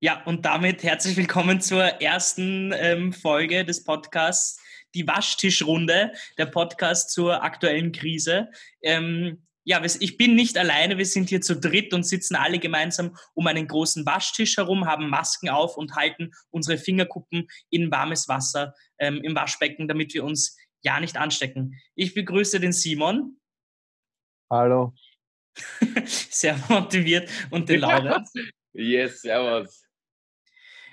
Ja, und damit herzlich willkommen zur ersten ähm, Folge des Podcasts, die Waschtischrunde, der Podcast zur aktuellen Krise. Ähm, ja, ich bin nicht alleine, wir sind hier zu dritt und sitzen alle gemeinsam um einen großen Waschtisch herum, haben Masken auf und halten unsere Fingerkuppen in warmes Wasser ähm, im Waschbecken, damit wir uns ja nicht anstecken. Ich begrüße den Simon. Hallo. Sehr motiviert und den Laurent. yes, servus.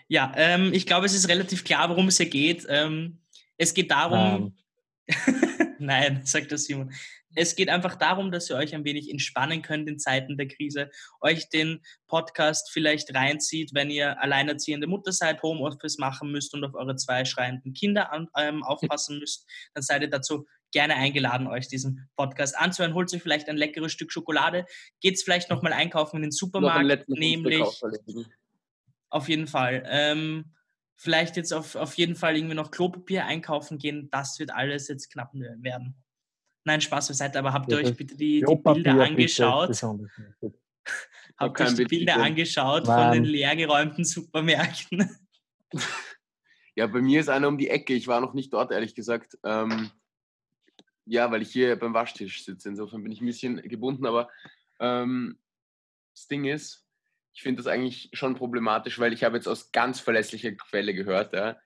Ja, ähm, ich glaube, es ist relativ klar, worum es hier geht. Ähm, es geht darum. Nein, sagt der Simon. Es geht einfach darum, dass ihr euch ein wenig entspannen könnt in Zeiten der Krise, euch den Podcast vielleicht reinzieht, wenn ihr alleinerziehende Mutter seid, Homeoffice machen müsst und auf eure zwei schreienden Kinder an, ähm, aufpassen müsst, dann seid ihr dazu gerne eingeladen, euch diesen Podcast anzuhören. Holt euch vielleicht ein leckeres Stück Schokolade, geht vielleicht nochmal einkaufen in den Supermarkt, nämlich auf jeden Fall. Ähm, vielleicht jetzt auf, auf jeden Fall irgendwie noch Klopapier einkaufen gehen, das wird alles jetzt knapp werden. Nein, Spaß beiseite, aber habt ihr euch bitte die, die Bilder angeschaut? habt ihr euch die Bilder angeschaut von den leergeräumten Supermärkten? Ja, bei mir ist einer um die Ecke. Ich war noch nicht dort, ehrlich gesagt. Ähm, ja, weil ich hier beim Waschtisch sitze. Insofern bin ich ein bisschen gebunden, aber ähm, das Ding ist, ich finde das eigentlich schon problematisch, weil ich habe jetzt aus ganz verlässlicher Quelle gehört, ja,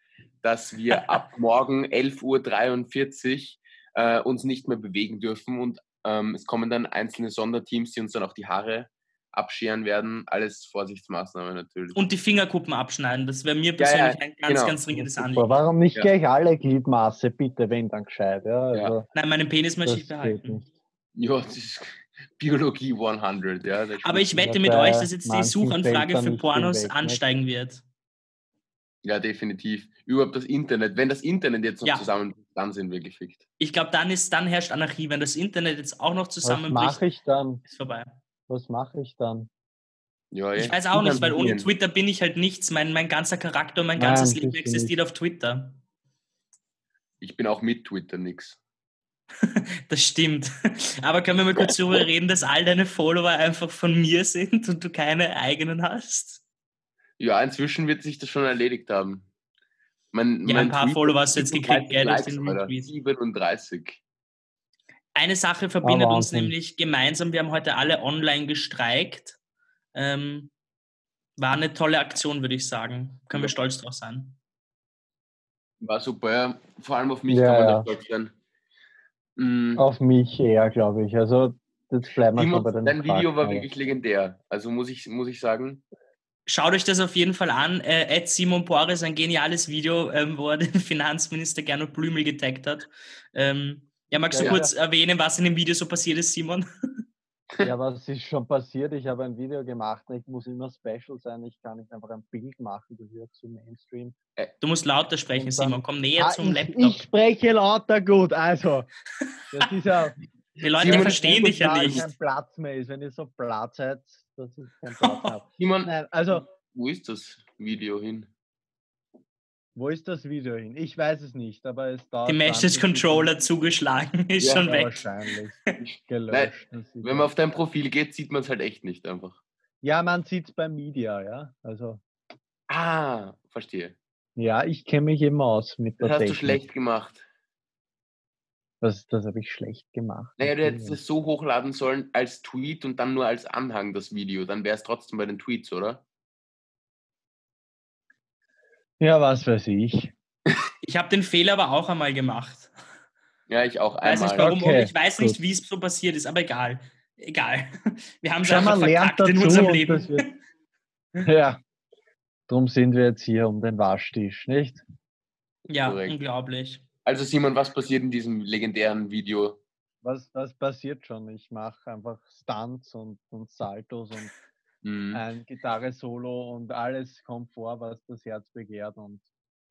dass wir ab morgen 11.43 Uhr äh, uns nicht mehr bewegen dürfen und ähm, es kommen dann einzelne Sonderteams, die uns dann auch die Haare abscheren werden. Alles Vorsichtsmaßnahmen natürlich. Und die Fingerkuppen abschneiden. Das wäre mir persönlich ja, ja, ein ganz, genau. ganz dringendes Anliegen. Warum nicht ja. gleich alle Gliedmaße, bitte, wenn dann gescheit. Ja, also, Nein, meinen Penis möchte ich behalten. Ja, das ist Biologie 100. Ja, Aber ich wette mit euch, dass jetzt die Suchanfrage für Pornos weg, ansteigen nicht? wird. Ja, definitiv. Überhaupt das Internet. Wenn das Internet jetzt noch ja. zusammenbricht, dann sind wir gefickt. Ich glaube, dann dann herrscht Anarchie. Wenn das Internet jetzt auch noch zusammenbricht, Was mache ich dann? Ist vorbei. Was mache ich dann? Ja, ich weiß auch nicht, weil ohne Twitter bin ich halt nichts. Mein, mein ganzer Charakter mein Nein, ganzes Leben existiert nicht. auf Twitter. Ich bin auch mit Twitter nix. das stimmt. Aber können wir mal kurz darüber reden, dass all deine Follower einfach von mir sind und du keine eigenen hast? Ja, inzwischen wird sich das schon erledigt haben. Mein, ja, mein ein paar Tweet Follower hast du jetzt gekriegt, gell? Likes, 37. Eine Sache verbindet uns nämlich gemeinsam. Wir haben heute alle online gestreikt. Ähm, war eine tolle Aktion, würde ich sagen. Können wir stolz drauf sein. War super, ja. Vor allem auf mich ja, kann man ja. stolz sein. Mhm. Auf mich eher, glaube ich. Also, das bleibt wir schon bei den Dein Video war wirklich legendär. Also, muss ich, muss ich sagen. Schaut euch das auf jeden Fall an. Äh, Simon Boris, ein geniales Video, ähm, wo er den Finanzminister Gernot Blümel getaggt hat. Ähm, ja, magst du ja, kurz ja. erwähnen, was in dem Video so passiert ist, Simon? Ja, was ist schon passiert? Ich habe ein Video gemacht. Ich muss immer special sein. Ich kann nicht einfach ein Bild machen. Du hörst zu Mainstream. Äh, du musst lauter sprechen, dann, Simon. Komm näher ah, zum ich, Laptop. Ich spreche lauter gut. Also, das ist ja. Die Leute Simon, verstehen dich ja nicht. kein Platz mehr ist, wenn ihr so Platz seid, dass ich keinen Platz habe. Simon, Nein, also, wo ist das Video hin? Wo ist das Video hin? Ich weiß es nicht, aber es dauert. Die Message Controller zugeschlagen ist ja, schon weg. Wahrscheinlich. Gelöscht. Nein, wenn man auf dein Profil geht, sieht man es halt echt nicht einfach. Ja, man sieht es beim Media, ja. Also. Ah, verstehe. Ja, ich kenne mich immer aus mit der Das hast Technik. du schlecht gemacht. Das, das habe ich schlecht gemacht. Naja, du hättest es so hochladen sollen als Tweet und dann nur als Anhang das Video. Dann wäre es trotzdem bei den Tweets, oder? Ja, was weiß ich. Ich habe den Fehler aber auch einmal gemacht. Ja, ich auch einmal. Weiß nicht warum, okay, ich weiß nicht, wie es so passiert ist, aber egal. Egal. Wir haben es einfach verkackt in unserem Leben. Wird, ja, darum sind wir jetzt hier um den Waschtisch, nicht? Ja, Korrekt. unglaublich. Also Simon, was passiert in diesem legendären Video? Was, was passiert schon? Ich mache einfach Stunts und, und Saltos und mhm. ein Gitarre-Solo und alles kommt vor, was das Herz begehrt. Und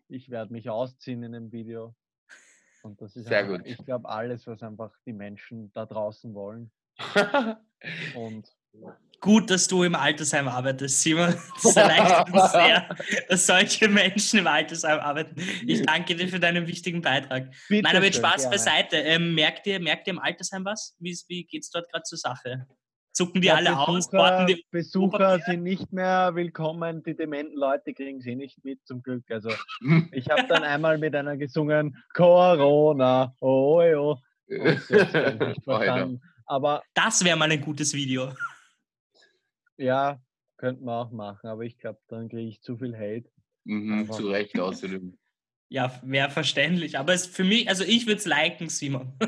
ich werde mich ausziehen in dem Video. Und das ist Sehr einfach, gut. ich glaube, alles, was einfach die Menschen da draußen wollen. und Gut, dass du im Altersheim arbeitest, Simon. Das erleichtert uns sehr, dass solche Menschen im Altersheim arbeiten. Ich danke dir für deinen wichtigen Beitrag. Bitte Nein, aber jetzt Spaß gerne. beiseite. Ähm, merkt, ihr, merkt ihr im Altersheim was? Wie, wie geht es dort gerade zur Sache? Zucken die ja, alle Besucher, aus. Porten die Besucher sind nicht mehr willkommen, die dementen Leute kriegen sie nicht mit, zum Glück. Also ich habe dann einmal mit einer gesungen, Corona, oh, oh. Aber das wäre mal ein gutes Video. Ja, könnte man auch machen, aber ich glaube, dann kriege ich zu viel Hate. Mhm, zu Recht außerdem. Ja, wäre verständlich. Aber es für mich, also ich würde es liken, Simon.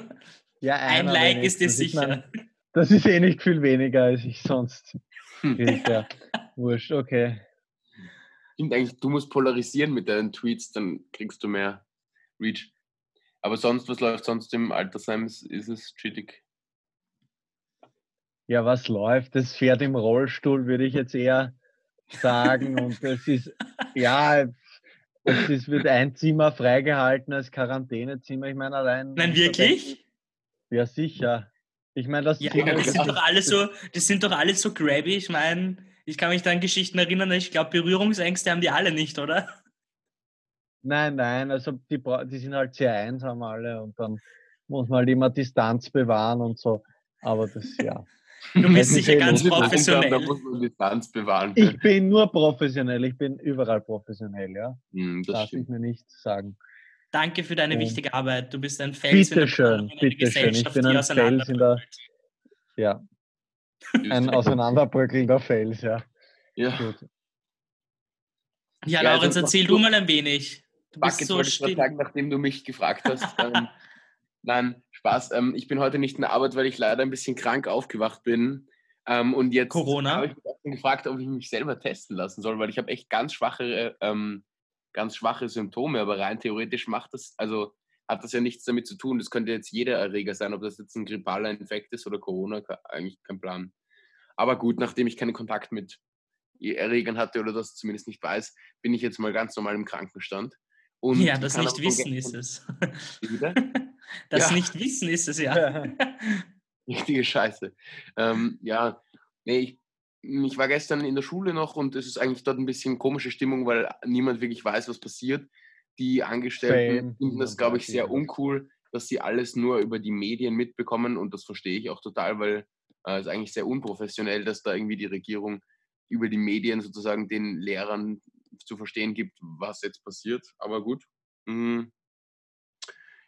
Ja, ein Like ist dir sicher. Meine, das ist eh nicht viel weniger, als ich sonst kriege. Ja. Wurscht, okay. Stimmt eigentlich, du musst polarisieren mit deinen Tweets, dann kriegst du mehr Reach. Aber sonst, was läuft sonst im Altersheim? Ist, ist es chillig? Ja, was läuft? Das Pferd im Rollstuhl, würde ich jetzt eher sagen. Und es ist, ja, es ist, wird ein Zimmer freigehalten als Quarantänezimmer. Ich meine, allein. Nein, wirklich? Ja, sicher. Ich meine, das, ja, das sind doch alle so, das sind doch alle so grabby. Ich meine, ich kann mich da an Geschichten erinnern, ich glaube, Berührungsängste haben die alle nicht, oder? Nein, nein, also die, die sind halt sehr einsam alle und dann muss man halt immer Distanz bewahren und so. Aber das, ja. Du bist sicher ganz professionell. Da muss man Distanz bewahren. Ich bin nur professionell, ich bin überall professionell, ja. Mm, das Darf stimmt. ich mir nicht sagen. Danke für deine wichtige Arbeit. Du bist ein Fels bitte schön, bitte schön. Ich bin ein Fels in der, ja, ein auseinanderbröckelnder Fels, ja. Ja. Gut. Ja, ja Laurenz, also, erzähl du mal ein wenig. Du bist so still. Sagen, nachdem du mich gefragt hast. ähm, nein, Spaß. Ähm, ich bin heute nicht in der Arbeit, weil ich leider ein bisschen krank aufgewacht bin. Ähm, und jetzt habe ich mich gefragt, ob ich mich selber testen lassen soll, weil ich habe echt ganz schwache ähm, ganz schwache Symptome, aber rein theoretisch macht das, also hat das ja nichts damit zu tun. Das könnte jetzt jeder Erreger sein, ob das jetzt ein grippaler Infekt ist oder Corona, eigentlich kein Plan. Aber gut, nachdem ich keinen Kontakt mit Erregern hatte oder das zumindest nicht weiß, bin ich jetzt mal ganz normal im Krankenstand. Und ja, das nicht wissen ist es. das ja. nicht wissen ist es, ja. Richtige Scheiße. Ähm, ja, nee, ich ich war gestern in der Schule noch und es ist eigentlich dort ein bisschen komische Stimmung, weil niemand wirklich weiß, was passiert. Die Angestellten finden das, glaube ich, sehr uncool, dass sie alles nur über die Medien mitbekommen und das verstehe ich auch total, weil äh, es äh, ist eigentlich sehr unprofessionell, dass da irgendwie die Regierung über die Medien sozusagen den Lehrern zu verstehen gibt, was jetzt passiert. Aber gut. Mhm.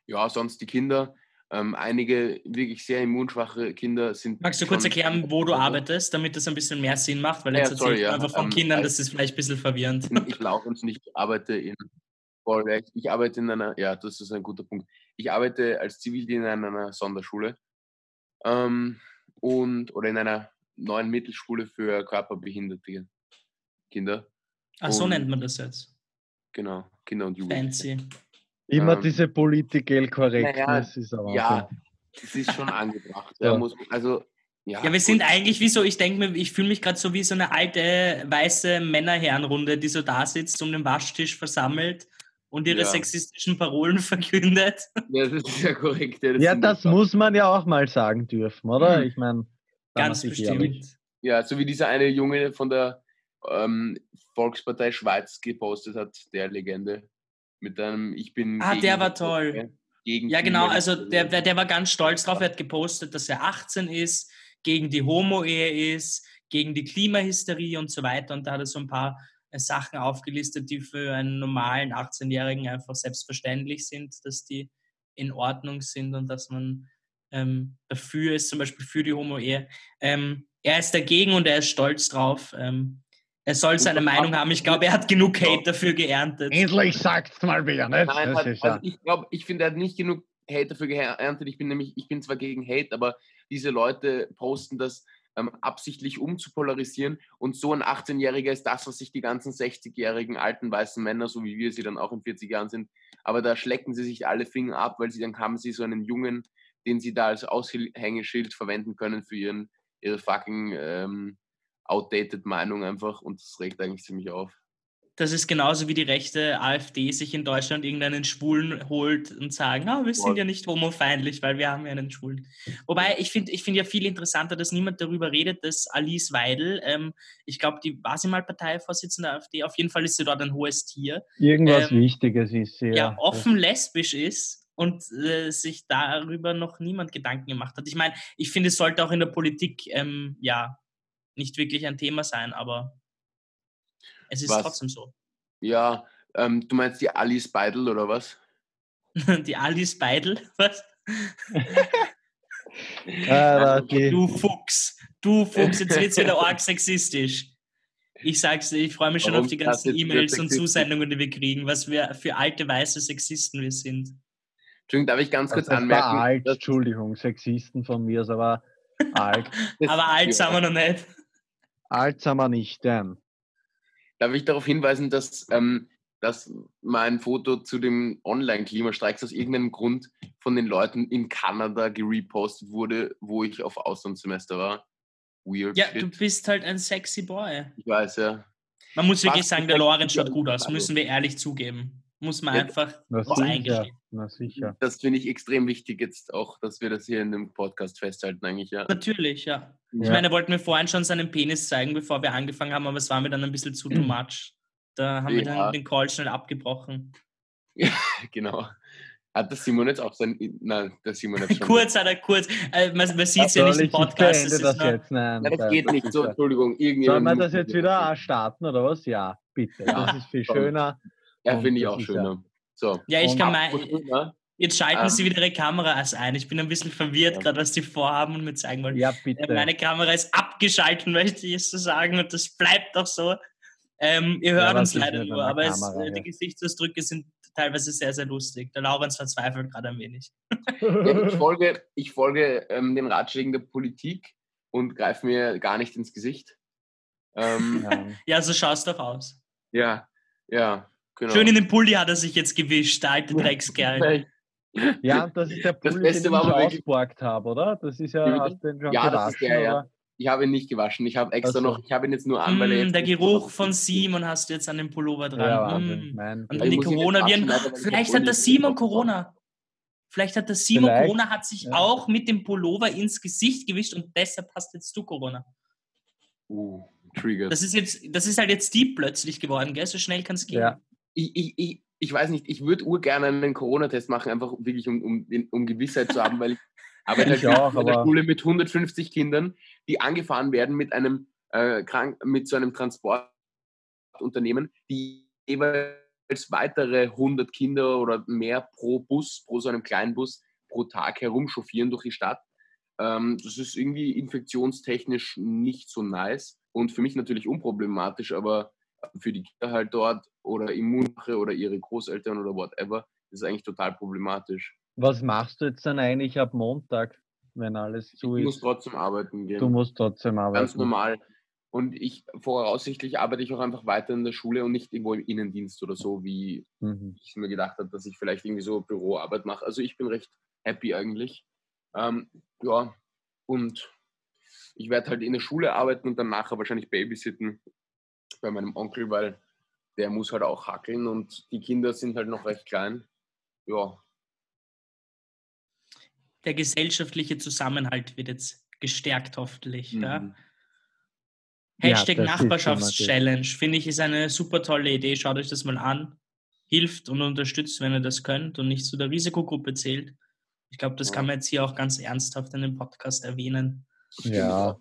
Ja, sonst die Kinder ähm, einige wirklich sehr immunschwache Kinder sind. Magst du kurz erklären, wo du arbeitest, damit das ein bisschen mehr Sinn macht? Weil jetzt ja, sorry, ja. einfach von ähm, Kindern, das ist vielleicht ein bisschen verwirrend. Ich laufe uns nicht, ich arbeite in ich arbeite in einer, ja, das ist ein guter Punkt. Ich arbeite als Zivildiener in einer Sonderschule ähm, und oder in einer neuen Mittelschule für körperbehinderte Kinder. Ach, so nennt man das jetzt. Genau, Kinder und Jugendliche. Fancy. Immer ähm, diese Political Correctness naja, ist aber. Ja, das ist schon angebracht. ja. muss, also, ja, ja, wir sind eigentlich wie so, ich denke mir, ich fühle mich gerade so wie so eine alte weiße Männerherrenrunde, die so da sitzt, um den Waschtisch versammelt und ihre ja. sexistischen Parolen verkündet. Ja, das ist ja korrekt. Ja, das, ja, das muss man ja auch mal sagen dürfen, oder? Mhm. Ich meine, ganz bestimmt. Ja, so wie dieser eine Junge von der ähm, Volkspartei Schweiz gepostet hat, der Legende mit einem Ich bin. Ah, der war toll. Gegen ja, genau, also der, der war ganz stolz drauf. Er hat gepostet, dass er 18 ist, gegen die Homo-Ehe ist, gegen die Klimahysterie und so weiter. Und da hat er so ein paar äh, Sachen aufgelistet, die für einen normalen 18-Jährigen einfach selbstverständlich sind, dass die in Ordnung sind und dass man ähm, dafür ist, zum Beispiel für die Homo-Ehe. Ähm, er ist dagegen und er ist stolz drauf. Ähm, er soll seine Meinung haben. Ich glaube, er hat genug Hate dafür geerntet. Endlich sagt's mal wieder, ne? Nein, hat, also ich glaube, ich finde, er hat nicht genug Hate dafür geerntet. Ich bin nämlich, ich bin zwar gegen Hate, aber diese Leute posten das ähm, absichtlich um zu polarisieren. Und so ein 18-Jähriger ist das, was sich die ganzen 60-jährigen alten weißen Männer, so wie wir sie dann auch in 40 Jahren sind, aber da schlecken sie sich alle Finger ab, weil sie dann haben sie so einen Jungen, den sie da als Aushängeschild verwenden können für ihren, ihre fucking ähm, outdated Meinung einfach und das regt eigentlich ziemlich auf. Das ist genauso wie die rechte AfD sich in Deutschland irgendeinen Schwulen holt und sagen, ah, wir sind ja nicht homofeindlich, weil wir haben ja einen Schwulen. Wobei ich finde ich find ja viel interessanter, dass niemand darüber redet, dass Alice Weidel, ähm, ich glaube, die war sie mal Parteivorsitzende der AfD, auf jeden Fall ist sie dort ein hohes Tier. Irgendwas ähm, Wichtiges ist sie. Ja, ja offen lesbisch ist und äh, sich darüber noch niemand Gedanken gemacht hat. Ich meine, ich finde, es sollte auch in der Politik ähm, ja nicht wirklich ein Thema sein, aber es ist was? trotzdem so. Ja, ähm, du meinst die Alice Beidel oder was? die Alice Beidel? Was? ah, du Fuchs, du Fuchs, jetzt wird es wieder arg sexistisch. Ich sag's dir, ich freue mich schon Warum auf die ganzen E-Mails und Zusendungen, die wir kriegen, was wir für alte weiße Sexisten wir sind. Entschuldigung, darf ich ganz kurz das anmerken? Alt, Entschuldigung, Sexisten von mir, aber alt. aber alt sind wir noch nicht. Wir nicht, denn. Darf ich darauf hinweisen, dass, ähm, dass mein Foto zu dem Online-Klimastreiks aus irgendeinem Grund von den Leuten in Kanada gerepostet wurde, wo ich auf Auslandssemester war? Weird. Ja, shit. du bist halt ein sexy Boy. Ich weiß, ja. Man muss wirklich sagen, der Lorenz schaut gut aus, müssen wir ehrlich zugeben. Muss man ja, einfach eingestehen. Na sicher. Das finde ich extrem wichtig jetzt auch, dass wir das hier in dem Podcast festhalten eigentlich, ja. Natürlich, ja. Ich ja. meine, er wollte mir vorhin schon seinen Penis zeigen, bevor wir angefangen haben, aber es war mir dann ein bisschen zu too much. Da haben ja. wir dann den Call schnell abgebrochen. Ja, genau. Hat der Simon jetzt auch sein. Nein, der Simon hat schon. kurz hat er kurz. Äh, man man sieht es ja nicht im Podcast. Das, das, jetzt. Nein, Nein, das geht nicht. So, Entschuldigung. Sollen wir das jetzt wieder starten oder was? Ja, bitte. Ja, das ist viel schöner. Ja, finde ich auch schöner. So. Ja, ich kann mal. Jetzt schalten ähm, Sie wieder Ihre Kameras ein. Ich bin ein bisschen verwirrt, ja. gerade was Sie vorhaben und mir zeigen wollen. Ja, bitte. Meine Kamera ist abgeschaltet, möchte ich so sagen, und das bleibt doch so. Ähm, ihr hört ja, uns leider nur, aber Kamera, es, äh, die Gesichtsausdrücke sind teilweise sehr, sehr lustig. Der Laurenz verzweifelt gerade ein wenig. Ja, ich folge, ich folge ähm, den Ratschlägen der Politik und greife mir gar nicht ins Gesicht. Ähm, ja, so schaust du doch aus. Ja, ja. Genau. Schön in den Pulli hat er sich jetzt gewischt, der alte Dreckskerl. Ja, das ist der Pulli, den ich ausgeborgt habe, oder? Das ist ja, hast den schon ja, gewaschen, der, ja. Ich habe ihn nicht gewaschen. Ich habe extra also. noch, ich habe ihn jetzt nur an, weil mm, Der Geruch von Simon hast du jetzt an dem Pullover dran. Ja, mm. Und dann die Corona-Viren. Vielleicht hat der Simon Corona. Vielleicht hat der Simon Vielleicht. Corona, hat sich ja. auch mit dem Pullover ins Gesicht gewischt und deshalb hast jetzt du Corona. Uh, triggert. Das ist, jetzt, das ist halt jetzt deep plötzlich geworden, gell? So schnell kann es gehen. Ja. Ich, ich, ich, ich weiß nicht, ich würde urgerne einen Corona-Test machen, einfach wirklich um, um, um Gewissheit zu haben, weil ich arbeite halt auch, in der Schule mit 150 Kindern, die angefahren werden mit einem äh, krank, mit so einem Transportunternehmen, die jeweils weitere 100 Kinder oder mehr pro Bus, pro so einem kleinen Bus pro Tag herumchauffieren durch die Stadt. Ähm, das ist irgendwie infektionstechnisch nicht so nice und für mich natürlich unproblematisch, aber für die Kinder halt dort oder Immunmache oder ihre Großeltern oder whatever, das ist eigentlich total problematisch. Was machst du jetzt dann eigentlich ab Montag, wenn alles zu ist? Ich muss trotzdem arbeiten gehen. Du musst trotzdem arbeiten. Ganz normal. Und ich voraussichtlich arbeite ich auch einfach weiter in der Schule und nicht irgendwo im Innendienst oder so, wie mhm. ich mir gedacht habe, dass ich vielleicht irgendwie so Büroarbeit mache. Also ich bin recht happy eigentlich. Ähm, ja, und ich werde halt in der Schule arbeiten und dann nachher wahrscheinlich babysitten bei meinem Onkel, weil der muss halt auch hackeln und die Kinder sind halt noch recht klein. Ja, der gesellschaftliche Zusammenhalt wird jetzt gestärkt, hoffentlich. Mhm. Ja? Hashtag ja, Nachbarschaftschallenge, finde ich, ist eine super tolle Idee. Schaut euch das mal an. Hilft und unterstützt, wenn ihr das könnt und nicht zu der Risikogruppe zählt. Ich glaube, das kann man jetzt hier auch ganz ernsthaft in dem Podcast erwähnen. Ja.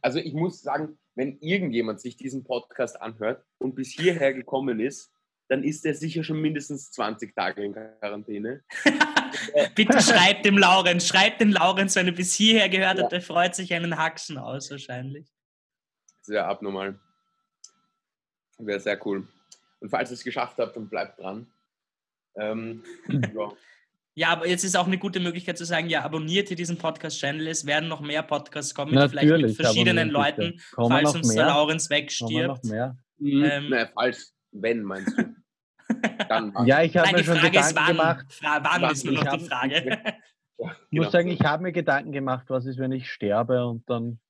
Also ich muss sagen, wenn irgendjemand sich diesen Podcast anhört und bis hierher gekommen ist, dann ist er sicher schon mindestens 20 Tage in Quarantäne. Bitte schreibt dem Laurenz, schreibt dem Laurenz, wenn er bis hierher gehört hat, der freut sich einen Haxen aus wahrscheinlich. Sehr abnormal. Wäre sehr cool. Und falls ihr es geschafft habt, dann bleibt dran. Ähm, ja. Ja. aber jetzt ist auch eine gute Möglichkeit zu sagen, ja, abonniert ihr diesen Podcast-Channel, es werden noch mehr Podcasts kommen, Natürlich, vielleicht mit verschiedenen Leuten, falls uns der Laurenz wegstirbt. Mhm. Ähm, naja, falls, wenn meinst du. Dann ja, ich habe mir schon Frage Gedanken wann. gemacht. Fra wann ist nur noch die Frage. Ja, ich muss genau. sagen, ich habe mir Gedanken gemacht, was ist, wenn ich sterbe und dann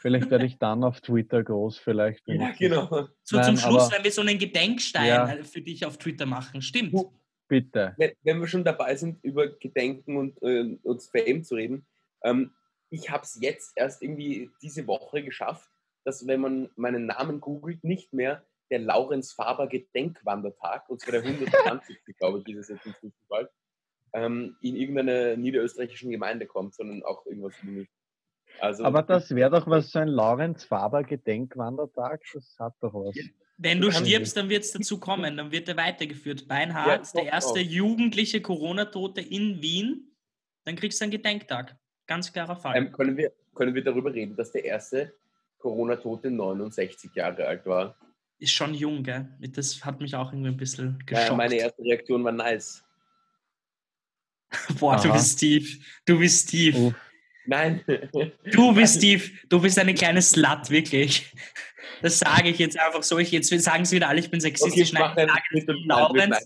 Vielleicht werde ich dann auf Twitter groß, vielleicht. Ja, genau. So Nein, zum Schluss, wenn wir so einen Gedenkstein ja. für dich auf Twitter machen. Stimmt. Bitte. Wenn, wenn wir schon dabei sind, über Gedenken und, äh, und Fame zu reden, ähm, ich habe es jetzt erst irgendwie diese Woche geschafft, dass wenn man meinen Namen googelt, nicht mehr der Laurenz Faber Gedenkwandertag, und zwar der 120. glaube ich, ist es jetzt nicht bald, ähm, in irgendeiner niederösterreichischen Gemeinde kommt, sondern auch irgendwas also, Aber das wäre doch was, so ein Laurenz Faber Gedenkwandertag, das hat doch was. Wenn du stirbst, dann wird es dazu kommen, dann wird er weitergeführt. Beinhardt, ja, der erste auch. jugendliche Corona-Tote in Wien, dann kriegst du einen Gedenktag. Ganz klarer Fall. Ähm, können, wir, können wir darüber reden, dass der erste Corona-Tote 69 Jahre alt war? Ist schon jung, gell? Das hat mich auch irgendwie ein bisschen geschockt. Ja, meine erste Reaktion war nice. Boah, Aha. du bist Steve. Du bist Steve. Uh. Nein. Du bist Steve. Du bist eine kleine Slut, wirklich. Das sage ich jetzt einfach so. Ich, jetzt sagen sie wieder alle, ich bin sexistisch. Okay, Nein, ich sage Laurenz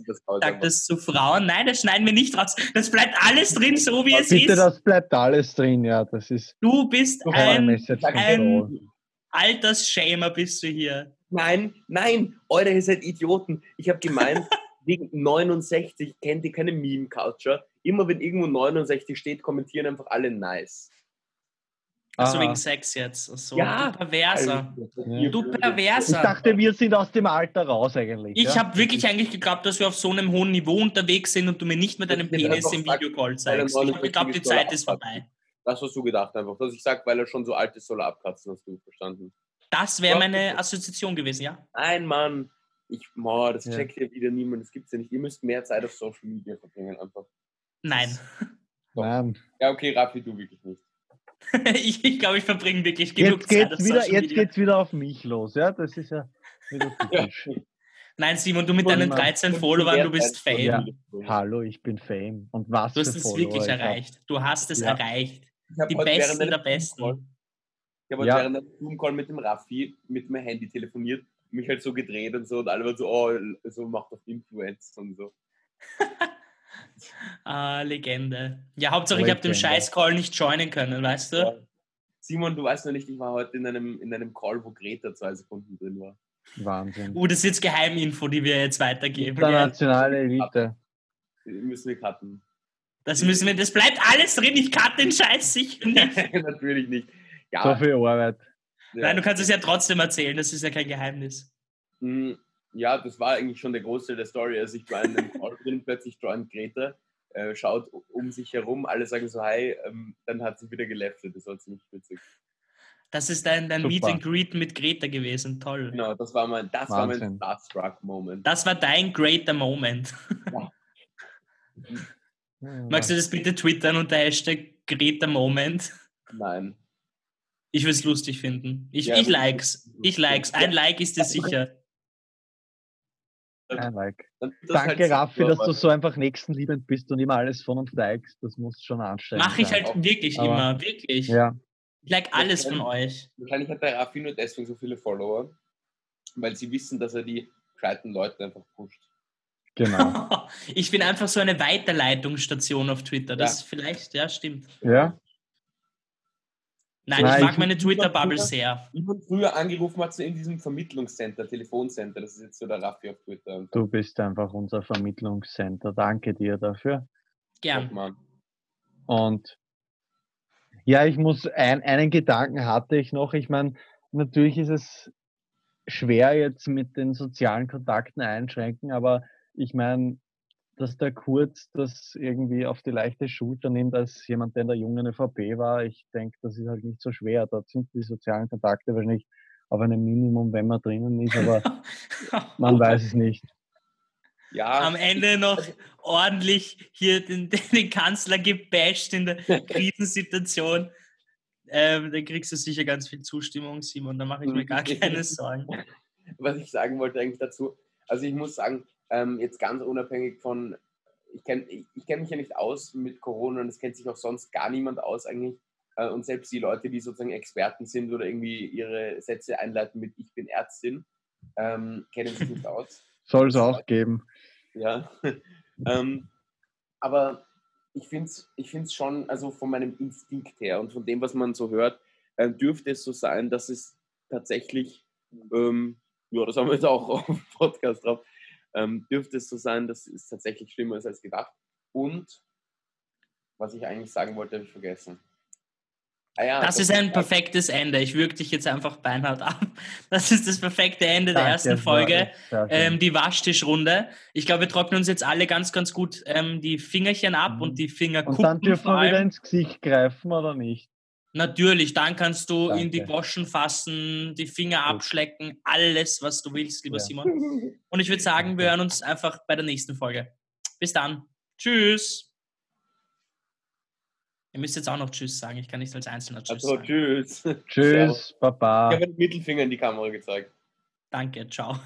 sagt das zu Frauen. Nein, das schneiden wir nicht raus. Das bleibt alles drin, so wie es bitte, ist. Bitte, das bleibt alles drin, ja. Das ist du bist ein, ein Altersschämer, bist du hier. Nein, nein, Eure, ihr seid Idioten. Ich habe gemeint, wegen 69 kennt ihr keine Meme-Culture. Immer wenn irgendwo 69 steht, kommentieren einfach alle nice. Achso, wegen Sex jetzt. Achso, ja. Du Perverser. Ja. Du Perverser. Ich dachte, wir sind aus dem Alter raus eigentlich. Ich ja? habe wirklich eigentlich geglaubt, dass wir auf so einem hohen Niveau unterwegs sind und du mir nicht mit deinem Penis im Videocall zeigst. Ich habe geglaubt, die Zeit ist vorbei. Das hast du gedacht einfach. Dass ich sage, weil er schon so alt ist, soll er abkratzen, hast du verstanden. Das wäre meine Assoziation gewesen, ja? Nein, Mann. Ich, boah, das ja. checkt ja wieder niemand. Das gibt es ja nicht. Ihr müsst mehr Zeit auf Social Media verbringen einfach. Nein. Nein. Ja, okay, Raffi, du wirklich nicht. ich, ich glaube, ich verbringe wirklich genug jetzt Zeit auf wieder, Jetzt geht es wieder auf mich los, ja? Das ist ja wieder typisch. Nein, Simon, du mit deinen 13 Followern, du bist Fame. Ja. Hallo, ich bin Fame. Und was Du hast es Follower wirklich erreicht. Du hast es ja. erreicht. Die Besten der Besten. Ich habe ja. während einem Zoom-Call mit dem Raffi mit meinem Handy telefoniert, mich halt so gedreht und so und alle waren so, oh, so macht doch Influence und so. ah, Legende. Ja, Hauptsache Legende. ich habe den Scheiß-Call nicht joinen können, weißt du? Ja. Simon, du weißt noch nicht, ich war heute in einem, in einem Call, wo Greta zwei Sekunden drin war. Wahnsinn. Uh, das ist jetzt Geheiminfo, die wir jetzt weitergeben. Internationale Elite. Müssen wir cutten. Das müssen wir, das bleibt alles drin, ich cutte den Scheiß sicher nicht. Natürlich nicht. Ja. So viel Arbeit. Ja. Nein, du kannst es ja trotzdem erzählen, das ist ja kein Geheimnis. Hm, ja, das war eigentlich schon der Großteil der Story. Also ich war in einem Call drin, plötzlich joint Greta, äh, schaut um sich herum, alle sagen so Hi, ähm, dann hat sie wieder geleftet. Das war ziemlich witzig. Das ist dein, dein Meet and Greet mit Greta gewesen, toll. Genau, das war mein, das war mein Starstruck-Moment. Das war dein greater Moment. Ja. Magst du das bitte twittern unter Hashtag Greta Moment? Nein. Ich würde es lustig finden. Ich, ja, ich likes. Ich likes. Ein Like ist es sicher. Ein Like. Danke, halt Raffi, dass du so einfach nächstenliebend bist und immer alles von uns likest. Das muss schon anstellen. Mache ich halt wirklich Aber, immer, wirklich. Ja. Ich like alles von euch. Wahrscheinlich hat der Raffi nur deswegen so viele Follower, weil sie wissen, dass er die gescheiten Leute einfach pusht. Genau. ich bin einfach so eine Weiterleitungsstation auf Twitter. Das ja. vielleicht, ja, stimmt. Ja. Nein, Nein, ich mag meine Twitter-Bubble sehr. Ich wurde früher angerufen hat in diesem Vermittlungscenter, Telefoncenter. Das ist jetzt so der Raffi auf Twitter. Du bist einfach unser Vermittlungscenter. Danke dir dafür. Gern. Und ja, ich muss, ein, einen Gedanken hatte ich noch. Ich meine, natürlich ist es schwer jetzt mit den sozialen Kontakten einschränken, aber ich meine, dass der Kurz das irgendwie auf die leichte Schulter nimmt als jemand, der in der jungen ÖVP war. Ich denke, das ist halt nicht so schwer. Dort sind die sozialen Kontakte wahrscheinlich auf einem Minimum, wenn man drinnen ist, aber man weiß es nicht. Ja. Am Ende noch ordentlich hier den, den Kanzler gebasht in der Krisensituation. Ähm, dann kriegst du sicher ganz viel Zustimmung, Simon. Da mache ich mir gar keine Sorgen. Was ich sagen wollte eigentlich dazu, also ich muss sagen, ähm, jetzt ganz unabhängig von, ich kenne ich, ich kenn mich ja nicht aus mit Corona und es kennt sich auch sonst gar niemand aus eigentlich. Äh, und selbst die Leute, die sozusagen Experten sind oder irgendwie ihre Sätze einleiten mit Ich bin Ärztin, ähm, kennen sich nicht aus. Soll es auch geben. Ja. ähm, aber ich finde es ich find's schon, also von meinem Instinkt her und von dem, was man so hört, äh, dürfte es so sein, dass es tatsächlich, ähm, ja, das haben wir jetzt auch auf dem Podcast drauf, ähm, dürfte es so sein, dass es tatsächlich schlimmer ist als gedacht. Und was ich eigentlich sagen wollte, habe ich vergessen. Ah ja, das, das, ist ein perfektes Ende. Ich würge dich jetzt einfach beinhart ab. Das ist das perfekte Ende Danke, der ersten Folge. Ähm, die Waschtischrunde. Ich glaube, wir trocknen uns jetzt alle ganz, ganz gut ähm, die Fingerchen ab mhm. und die Fingerkuppen. Und dann dürfen wir wieder ins Gesicht greifen oder nicht? Natürlich, dann kannst du Danke. in die Goschen fassen, die Finger abschlecken, alles, was du willst, lieber ja. Simon. Und ich würde sagen, wir hören uns einfach bei der nächsten Folge. Bis dann. Tschüss. Ihr müsst jetzt auch noch Tschüss sagen. Ich kann nicht als Einzelner Tschüss also, sagen. Tschüss. Tschüss, Baba. Ich habe den Mittelfinger in die Kamera gezeigt. Danke, ciao.